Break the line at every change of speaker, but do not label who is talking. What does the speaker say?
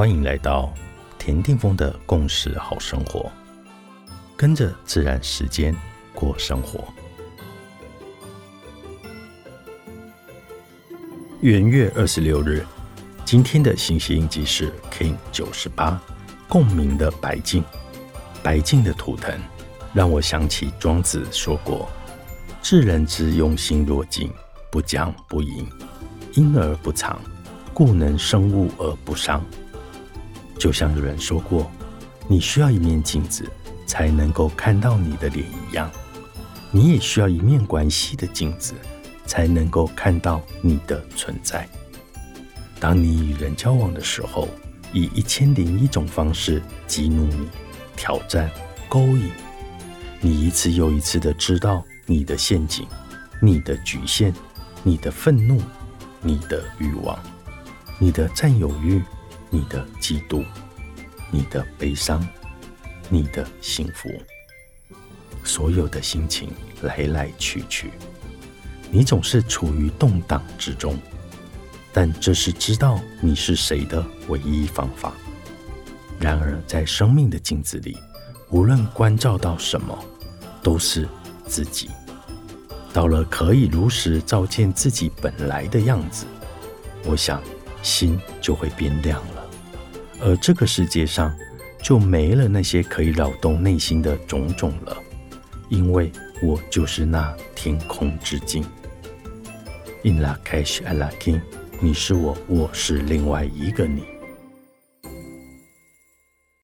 欢迎来到田定峰的共识好生活，跟着自然时间过生活。元月二十六日，今天的星系印记是 King 九十八，共鸣的白净。白净的图腾让我想起庄子说过：“智人之用心若镜，不将不迎，因而不藏，故能生物而不伤。”就像有人说过，你需要一面镜子才能够看到你的脸一样，你也需要一面关系的镜子才能够看到你的存在。当你与人交往的时候，以一千零一种方式激怒你、挑战、勾引你，一次又一次的知道你的陷阱、你的局限、你的愤怒、你的欲望、你的占有欲。你的嫉妒，你的悲伤，你的幸福，所有的心情来来去去，你总是处于动荡之中。但这是知道你是谁的唯一方法。然而，在生命的镜子里，无论关照到什么，都是自己。到了可以如实照见自己本来的样子，我想心就会变亮了。而这个世界上就没了那些可以扰动内心的种种了，因为我就是那天空之镜。In la cash a la king，你是我，我是另外一个你。